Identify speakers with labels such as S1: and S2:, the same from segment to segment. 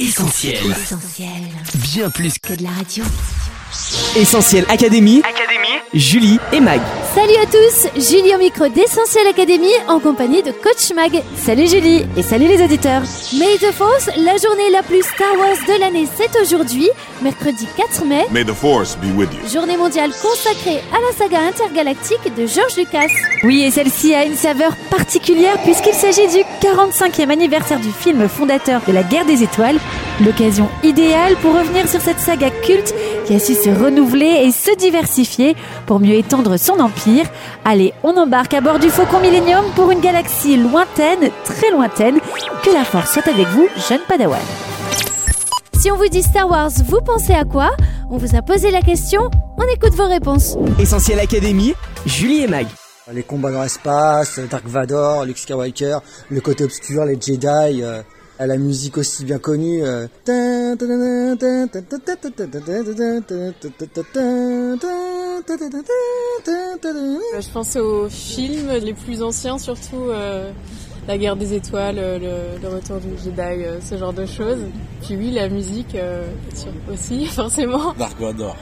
S1: Essentiel.
S2: Essentiel.
S1: Bien plus
S2: Que de la radio.
S1: Essentiel Académie. Académie. Julie et Mag.
S3: Salut à tous, Julie au micro d'Essentiel Academy en compagnie de Coach Mag. Salut Julie et salut les auditeurs. May the Force, la journée la plus Star Wars de l'année, c'est aujourd'hui, mercredi 4 mai.
S4: May the force be with you.
S3: Journée mondiale consacrée à la saga intergalactique de George Lucas.
S5: Oui, et celle-ci a une saveur particulière puisqu'il s'agit du 45e anniversaire du film fondateur de la guerre des étoiles. L'occasion idéale pour revenir sur cette saga culte qui a su se renouveler et se diversifier pour mieux étendre son empire. Allez, on embarque à bord du Faucon Millennium pour une galaxie lointaine, très lointaine. Que la force soit avec vous, jeune Padawan.
S3: Si on vous dit Star Wars, vous pensez à quoi? On vous a posé la question, on écoute vos réponses.
S1: Essentiel Académie. Julie et Mag.
S6: Les combats dans l'espace, Dark Vador, Luke Skywalker, le côté obscur, les Jedi, euh, la musique aussi bien connue. euh.
S7: Je pense aux films, les plus anciens surtout, euh, La guerre des étoiles, euh, le, le retour du Jedi, euh, ce genre de choses. Puis oui, la musique euh, aussi, forcément.
S8: Dark Vador,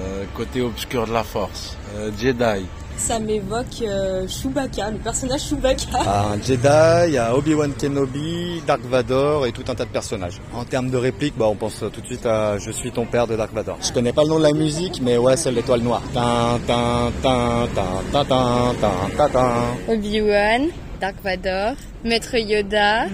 S8: euh, côté obscur de la force, euh, Jedi,
S9: ça m'évoque euh, Chewbacca, le personnage Chewbacca.
S10: Ah, un Jedi, un Obi-Wan Kenobi, Dark Vador et tout un tas de personnages. En termes de réplique, bah, on pense tout de suite à Je suis ton père de Dark Vador. Je connais pas le nom de la musique, mais ouais, c'est l'étoile noire.
S9: Obi-Wan, Dark Vador, Maître Yoda.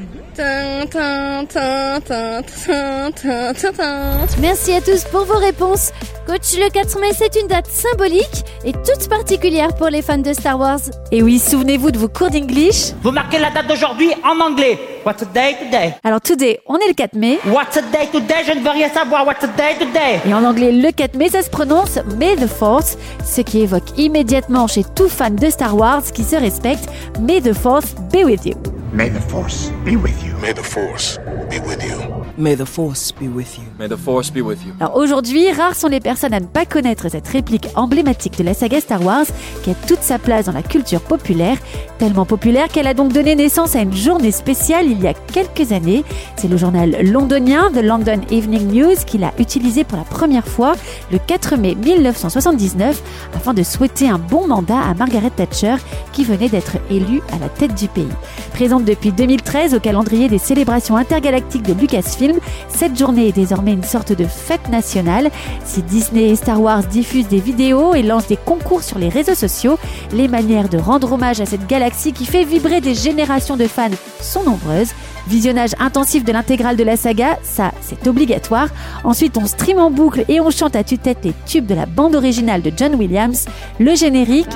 S3: Merci à tous pour vos réponses. Coach, le 4 mai, c'est une date symbolique et toute particulière pour les fans de Star Wars.
S5: Et oui, souvenez-vous de vos cours d'English.
S11: Vous marquez la date d'aujourd'hui en anglais. What's a day today?
S5: Alors, today, on est le 4 mai.
S11: What's a day today? Je ne veux rien savoir. What's a day today?
S5: Et en anglais, le 4 mai, ça se prononce May the Force, ce qui évoque immédiatement chez tout fan de Star Wars qui se respecte May the Force be with you.
S12: May the Force be with you.
S4: May the force be with you.
S1: May the force be with you.
S8: May the force be with you.
S5: Alors aujourd'hui, rares sont les personnes à ne pas connaître cette réplique emblématique de la saga Star Wars qui a toute sa place dans la culture populaire, tellement populaire qu'elle a donc donné naissance à une journée spéciale il y a quelques années. C'est le journal londonien The London Evening News qui l'a utilisé pour la première fois le 4 mai 1979 afin de souhaiter un bon mandat à Margaret Thatcher qui venait d'être élue à la tête du pays. Présente depuis 2013 au calendrier des célébrations intergalactiques de Lucasfilm, cette journée est désormais une sorte de fête nationale. Si Disney et Star Wars diffusent des vidéos et lancent des concours sur les réseaux sociaux, les manières de rendre hommage à cette galaxie qui fait vibrer des générations de fans sont nombreuses. Visionnage intensif de l'intégrale de la saga, ça c'est obligatoire. Ensuite on stream en boucle et on chante à tue-tête les tubes de la bande originale de John Williams, le générique.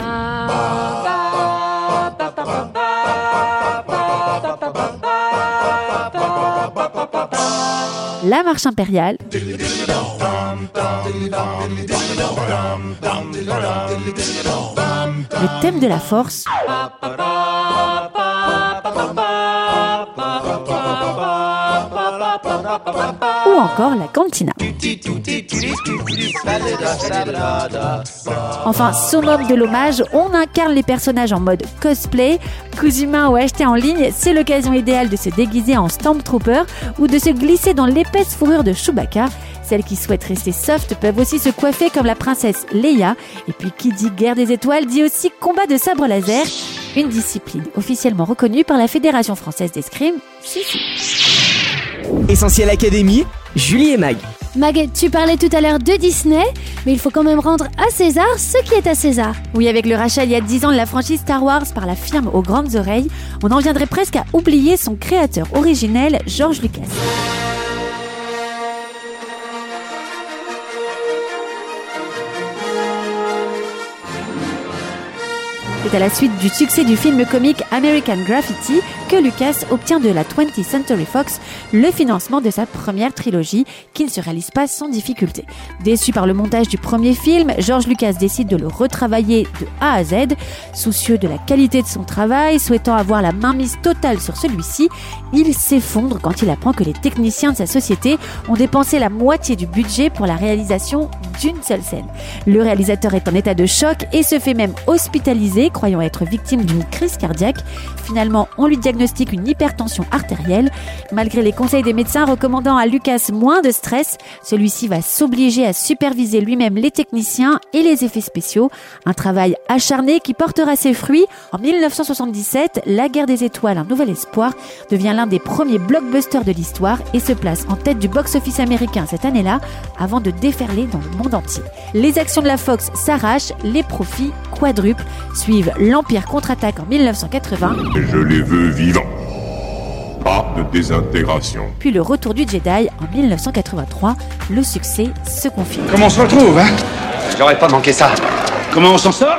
S5: La marche impériale. Le thème de la force. Ou encore la cantina. Enfin, summum de l'hommage, on incarne les personnages en mode cosplay. Cousumain ou acheté en ligne, c'est l'occasion idéale de se déguiser en Stormtrooper ou de se glisser dans l'épaisse fourrure de Chewbacca. Celles qui souhaitent rester soft peuvent aussi se coiffer comme la princesse Leia. Et puis qui dit guerre des étoiles dit aussi combat de sabre laser, une discipline officiellement reconnue par la Fédération française d'escrime.
S1: Essentiel Académie. Julie et Mag.
S3: Mag, tu parlais tout à l'heure de Disney, mais il faut quand même rendre à César ce qui est à César.
S5: Oui, avec le rachat il y a 10 ans de la franchise Star Wars par la firme aux grandes oreilles, on en viendrait presque à oublier son créateur originel, George Lucas. C'est à la suite du succès du film comique American Graffiti que Lucas obtient de la 20th Century Fox le financement de sa première trilogie qui ne se réalise pas sans difficulté. Déçu par le montage du premier film, George Lucas décide de le retravailler de A à Z. Soucieux de la qualité de son travail, souhaitant avoir la mainmise totale sur celui-ci, il s'effondre quand il apprend que les techniciens de sa société ont dépensé la moitié du budget pour la réalisation d'une seule scène. Le réalisateur est en état de choc et se fait même hospitaliser, croyant être victime d'une crise cardiaque. Finalement, on lui diagnostique une hypertension artérielle. Malgré les conseils des médecins recommandant à Lucas moins de stress, celui-ci va s'obliger à superviser lui-même les techniciens et les effets spéciaux. Un travail acharné qui portera ses fruits. En 1977, La guerre des étoiles, un nouvel espoir, devient l'un des premiers blockbusters de l'histoire et se place en tête du box-office américain cette année-là avant de déferler dans le monde entier. Les actions de la Fox s'arrachent, les profits quadruplent, suivent l'Empire contre-attaque en 1980.
S4: Je les veux vivants. Pas de désintégration.
S5: Puis le retour du Jedi en 1983. Le succès se confirme.
S12: Comment on se retrouve, hein?
S2: J'aurais pas manqué ça.
S12: Comment on s'en sort?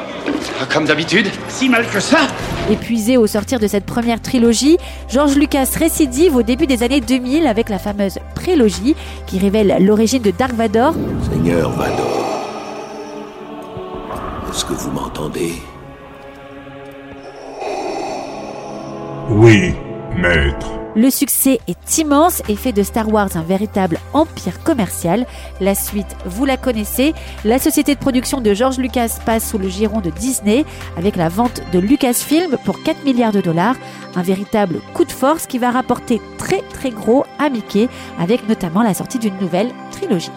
S2: Comme d'habitude.
S12: Si mal que ça
S5: Épuisé au sortir de cette première trilogie, George Lucas récidive au début des années 2000 avec la fameuse prélogie qui révèle l'origine de Dark Vador.
S13: Seigneur Vador, est-ce que vous m'entendez?
S4: Oui, maître.
S5: Le succès est immense et fait de Star Wars un véritable empire commercial. La suite, vous la connaissez. La société de production de George Lucas passe sous le giron de Disney avec la vente de Lucasfilm pour 4 milliards de dollars. Un véritable coup de force qui va rapporter très très gros à Mickey avec notamment la sortie d'une nouvelle trilogie.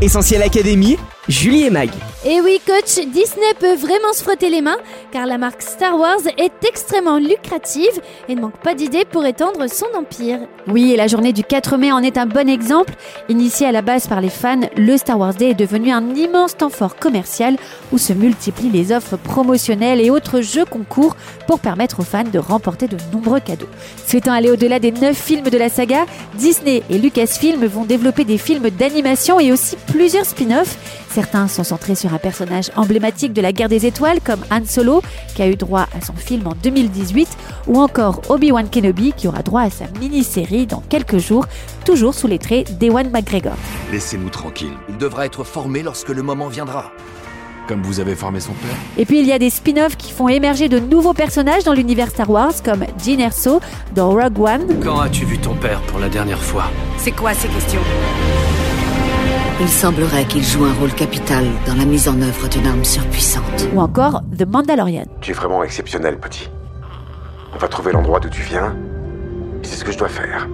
S1: Essentiel Académie, Julie et Mag.
S3: Et oui, coach, Disney peut vraiment se frotter les mains car la marque Star Wars est extrêmement lucrative et ne manque pas d'idées pour étendre son empire.
S5: Oui, et la journée du 4 mai en est un bon exemple. Initié à la base par les fans, le Star Wars Day est devenu un immense temps fort commercial où se multiplient les offres promotionnelles et autres jeux concours pour permettre aux fans de remporter de nombreux cadeaux. Souhaitant aller au-delà des 9 films de la saga, Disney et Lucasfilm vont développer des films d'animation et aussi plusieurs spin-offs. Certains sont centrés sur un personnage emblématique de la guerre des étoiles comme Han Solo qui a eu droit à son film en 2018 ou encore Obi-Wan Kenobi qui aura droit à sa mini-série dans quelques jours, toujours sous les traits d'Ewan McGregor.
S13: Laissez-nous tranquilles. Il devra être formé lorsque le moment viendra.
S8: Comme vous avez formé son père
S5: Et puis il y a des spin-offs qui font émerger de nouveaux personnages dans l'univers Star Wars comme Jyn Erso dans Rogue One.
S2: Quand as-tu vu ton père pour la dernière fois?
S14: C'est quoi ces questions? Il semblerait qu'il joue un rôle capital dans la mise en œuvre d'une arme surpuissante.
S5: Ou encore The Mandalorian.
S15: Tu es vraiment exceptionnel, petit. On va trouver l'endroit d'où tu viens. C'est ce que je dois faire.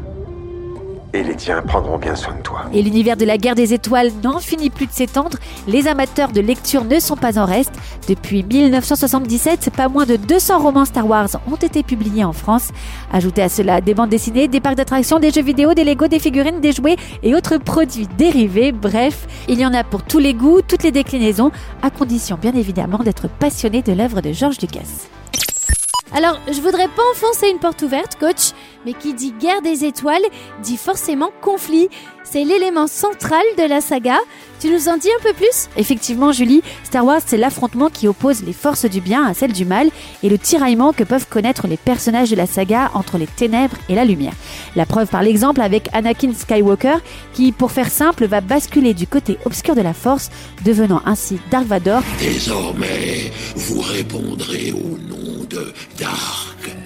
S15: Et les tiens prendront bien soin de toi.
S5: Et l'univers de la guerre des étoiles n'en finit plus de s'étendre. Les amateurs de lecture ne sont pas en reste. Depuis 1977, pas moins de 200 romans Star Wars ont été publiés en France. Ajoutez à cela des bandes dessinées, des parcs d'attractions, des jeux vidéo, des Lego, des figurines, des jouets et autres produits dérivés. Bref, il y en a pour tous les goûts, toutes les déclinaisons, à condition bien évidemment d'être passionné de l'œuvre de George Lucas.
S3: Alors, je voudrais pas enfoncer une porte ouverte, coach, mais qui dit guerre des étoiles dit forcément conflit. C'est l'élément central de la saga. Tu nous en dis un peu plus?
S5: Effectivement, Julie, Star Wars, c'est l'affrontement qui oppose les forces du bien à celles du mal et le tiraillement que peuvent connaître les personnages de la saga entre les ténèbres et la lumière. La preuve par l'exemple avec Anakin Skywalker, qui, pour faire simple, va basculer du côté obscur de la force, devenant ainsi Dark Vador.
S13: Désormais, vous répondrez au nom Dark.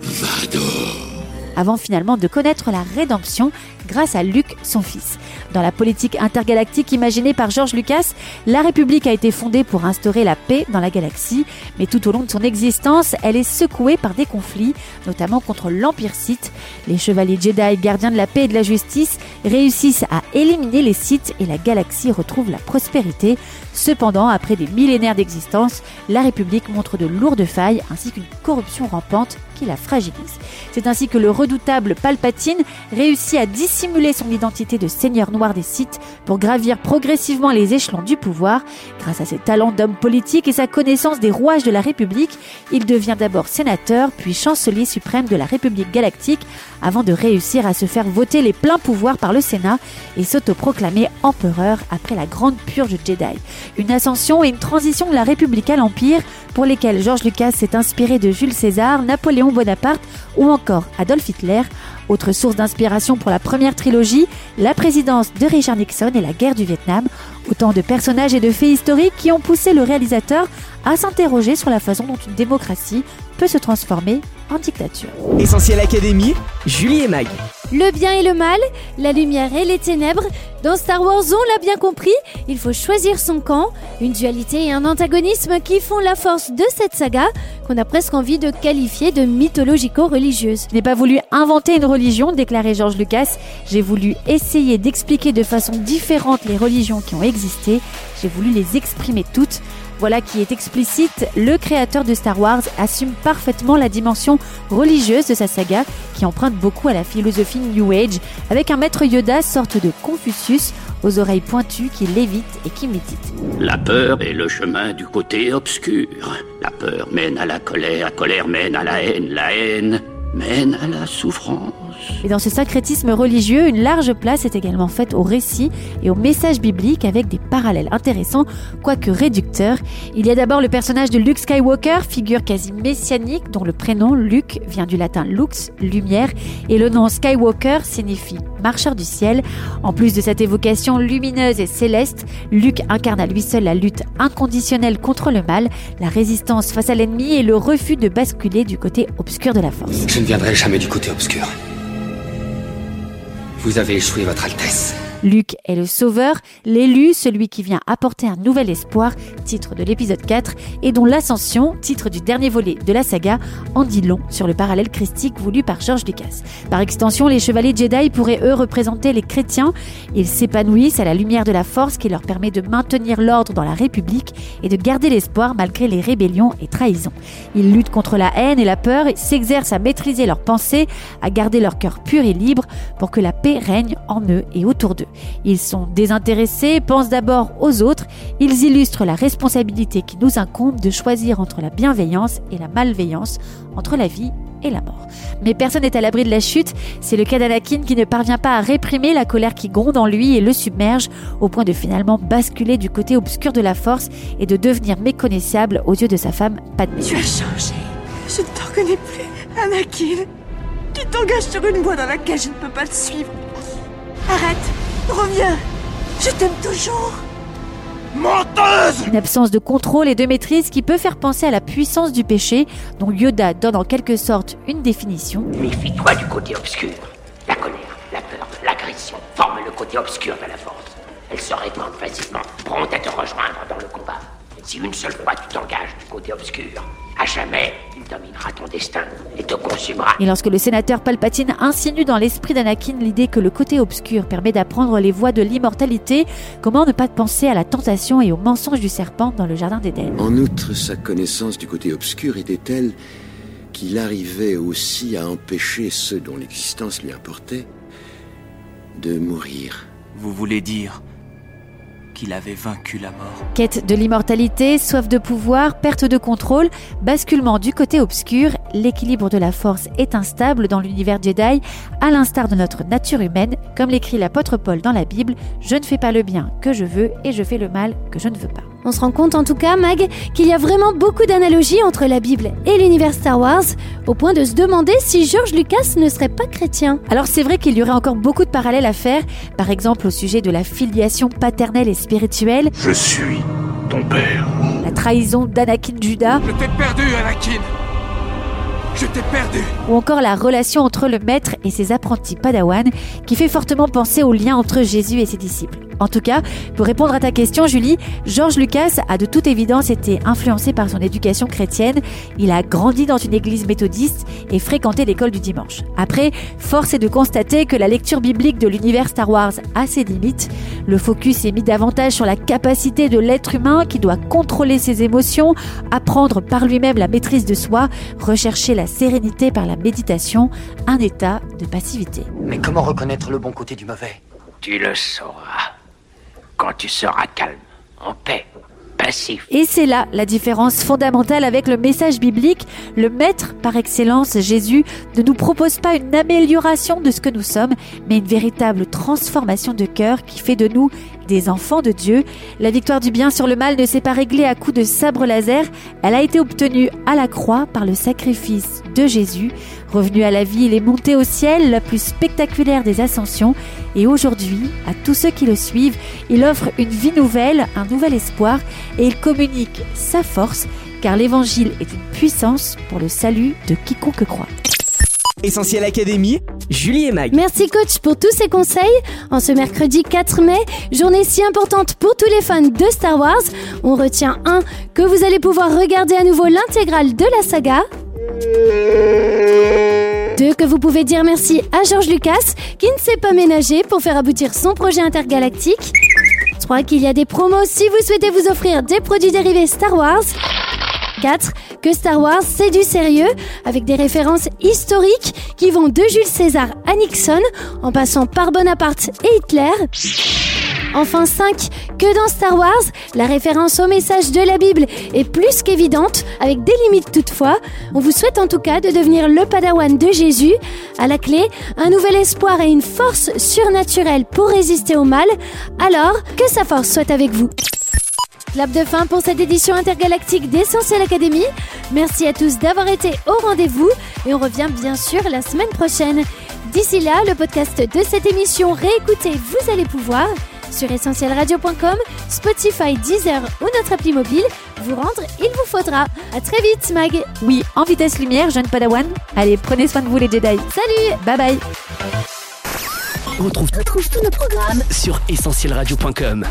S13: Vador
S5: avant finalement de connaître la rédemption grâce à Luke, son fils. Dans la politique intergalactique imaginée par George Lucas, la République a été fondée pour instaurer la paix dans la galaxie, mais tout au long de son existence, elle est secouée par des conflits, notamment contre l'Empire Sith. Les chevaliers Jedi, gardiens de la paix et de la justice, réussissent à éliminer les Sith et la galaxie retrouve la prospérité. Cependant, après des millénaires d'existence, la République montre de lourdes failles ainsi qu'une corruption rampante qui la fragilise. C'est ainsi que le redoutable Palpatine réussit à dissimuler son identité de seigneur noir des Sith pour gravir progressivement les échelons du pouvoir. Grâce à ses talents d'homme politique et sa connaissance des rouages de la République, il devient d'abord sénateur, puis chancelier suprême de la République galactique, avant de réussir à se faire voter les pleins pouvoirs par le Sénat et s'autoproclamer empereur après la grande purge Jedi. Une ascension et une transition de la République à l'Empire pour lesquelles George Lucas s'est inspiré de Jules César, Napoléon Bonaparte ou encore Adolf Hitler. Autre source d'inspiration pour la première trilogie, la présidence de Richard Nixon et la guerre du Vietnam. Autant de personnages et de faits historiques qui ont poussé le réalisateur à s'interroger sur la façon dont une démocratie peut se transformer en dictature.
S1: Essentiel Académie, Julie et Mag.
S3: Le bien et le mal, la lumière et les ténèbres. Dans Star Wars, on l'a bien compris, il faut choisir son camp, une dualité et un antagonisme qui font la force de cette saga, qu'on a presque envie de qualifier de mythologico-religieuse.
S5: Je n'ai pas voulu inventer une religion, déclarait George Lucas, j'ai voulu essayer d'expliquer de façon différente les religions qui ont existé, j'ai voulu les exprimer toutes. Voilà qui est explicite, le créateur de Star Wars assume parfaitement la dimension religieuse de sa saga, qui emprunte beaucoup à la philosophie New Age, avec un maître Yoda, sorte de Confucius, aux oreilles pointues qui lévite et qui médite.
S16: La peur est le chemin du côté obscur. La peur mène à la colère, la colère mène à la haine, la haine mène à la souffrance.
S5: Et dans ce sacrétisme religieux, une large place est également faite au récit et au message biblique avec des parallèles intéressants, quoique réducteurs. Il y a d'abord le personnage de Luke Skywalker, figure quasi messianique dont le prénom Luke vient du latin lux, lumière, et le nom Skywalker signifie marcheur du ciel. En plus de cette évocation lumineuse et céleste, Luke incarne à lui seul la lutte inconditionnelle contre le mal, la résistance face à l'ennemi et le refus de basculer du côté obscur de la force.
S2: Je ne viendrai jamais du côté obscur. Vous avez échoué, Votre Altesse.
S5: Luc est le sauveur, l'élu, celui qui vient apporter un nouvel espoir, titre de l'épisode 4, et dont l'ascension, titre du dernier volet de la saga, en dit long sur le parallèle christique voulu par George Lucas. Par extension, les chevaliers Jedi pourraient eux représenter les chrétiens. Ils s'épanouissent à la lumière de la force qui leur permet de maintenir l'ordre dans la République et de garder l'espoir malgré les rébellions et trahisons. Ils luttent contre la haine et la peur et s'exercent à maîtriser leurs pensées, à garder leur cœur pur et libre pour que la paix règne en eux et autour d'eux. Ils sont désintéressés, pensent d'abord aux autres, ils illustrent la responsabilité qui nous incombe de choisir entre la bienveillance et la malveillance, entre la vie et la mort. Mais personne n'est à l'abri de la chute, c'est le cas d'Anakin qui ne parvient pas à réprimer la colère qui gronde en lui et le submerge au point de finalement basculer du côté obscur de la force et de devenir méconnaissable aux yeux de sa femme Padmé.
S17: Tu as changé. Je ne t'en reconnais plus, Anakin. Tu t'engages sur une voie dans laquelle je ne peux pas te suivre. Arrête Reviens Je t'aime toujours
S12: Menteuse
S5: Une absence de contrôle et de maîtrise qui peut faire penser à la puissance du péché, dont Yoda donne en quelque sorte une définition.
S16: Méfie-toi du côté obscur. La colère, la peur, l'agression forment le côté obscur de la force. Elle se répand facilement, prompte à te rejoindre dans le combat. Si une seule fois tu t'engages du côté obscur, à jamais, il dominera ton destin et te consumera.
S5: Et lorsque le sénateur Palpatine insinue dans l'esprit d'Anakin l'idée que le côté obscur permet d'apprendre les voies de l'immortalité, comment ne pas penser à la tentation et au mensonge du serpent dans le jardin d'Éden?
S18: En outre, sa connaissance du côté obscur était telle qu'il arrivait aussi à empêcher ceux dont l'existence lui importait de mourir.
S19: Vous voulez dire qu'il avait vaincu la mort.
S5: Quête de l'immortalité, soif de pouvoir, perte de contrôle, basculement du côté obscur, l'équilibre de la force est instable dans l'univers Jedi, à l'instar de notre nature humaine, comme l'écrit l'apôtre Paul dans la Bible, je ne fais pas le bien que je veux et je fais le mal que je ne veux pas.
S3: On se rend compte en tout cas, Mag, qu'il y a vraiment beaucoup d'analogies entre la Bible et l'univers Star Wars, au point de se demander si George Lucas ne serait pas chrétien.
S5: Alors c'est vrai qu'il y aurait encore beaucoup de parallèles à faire, par exemple au sujet de la filiation paternelle et spirituelle.
S4: Je suis ton père.
S5: La trahison d'Anakin Judas.
S12: Je t'ai perdu, Anakin
S5: Ou encore la relation entre le maître et ses apprentis padawan, qui fait fortement penser au lien entre Jésus et ses disciples. En tout cas, pour répondre à ta question, Julie, George Lucas a de toute évidence été influencé par son éducation chrétienne. Il a grandi dans une église méthodiste et fréquenté l'école du dimanche. Après, force est de constater que la lecture biblique de l'univers Star Wars a ses limites. Le focus est mis davantage sur la capacité de l'être humain qui doit contrôler ses émotions, apprendre par lui-même la maîtrise de soi, rechercher la sérénité par la méditation, un état de passivité.
S13: Mais comment reconnaître le bon côté du mauvais?
S16: Tu le sauras quand tu seras calme, en paix, passif.
S5: Et c'est là la différence fondamentale avec le message biblique. Le Maître par excellence, Jésus, ne nous propose pas une amélioration de ce que nous sommes, mais une véritable transformation de cœur qui fait de nous des enfants de Dieu. La victoire du bien sur le mal ne s'est pas réglée à coups de sabre laser, elle a été obtenue à la croix par le sacrifice de Jésus. Revenu à la vie, il est monté au ciel, la plus spectaculaire des ascensions, et aujourd'hui, à tous ceux qui le suivent, il offre une vie nouvelle, un nouvel espoir, et il communique sa force car l'évangile est une puissance pour le salut de quiconque croit.
S1: Essentiel Académie, Julie et Mag.
S3: Merci coach pour tous ces conseils. En ce mercredi 4 mai, journée si importante pour tous les fans de Star Wars, on retient un que vous allez pouvoir regarder à nouveau l'intégrale de la saga. Deux, que vous pouvez dire merci à George Lucas qui ne s'est pas ménagé pour faire aboutir son projet intergalactique. 3. Qu'il y a des promos si vous souhaitez vous offrir des produits dérivés Star Wars. 4. Que Star Wars, c'est du sérieux, avec des références historiques qui vont de Jules César à Nixon, en passant par Bonaparte et Hitler. Enfin 5. Que dans Star Wars, la référence au message de la Bible est plus qu'évidente, avec des limites toutefois. On vous souhaite en tout cas de devenir le padawan de Jésus. À la clé, un nouvel espoir et une force surnaturelle pour résister au mal. Alors, que sa force soit avec vous. Clap de fin pour cette édition intergalactique d'Essentiel Academy. Merci à tous d'avoir été au rendez-vous et on revient bien sûr la semaine prochaine. D'ici là, le podcast de cette émission réécouté, vous allez pouvoir sur essentielradio.com, Spotify, Deezer ou notre appli mobile. Vous rendre, il vous faudra. À très vite, Mag.
S5: Oui, en vitesse lumière, jeune padawan. Allez, prenez soin de vous les Jedi.
S3: Salut
S5: Bye bye
S1: On retrouve,
S14: Retrouve tous nos programmes
S1: sur essentielradio.com.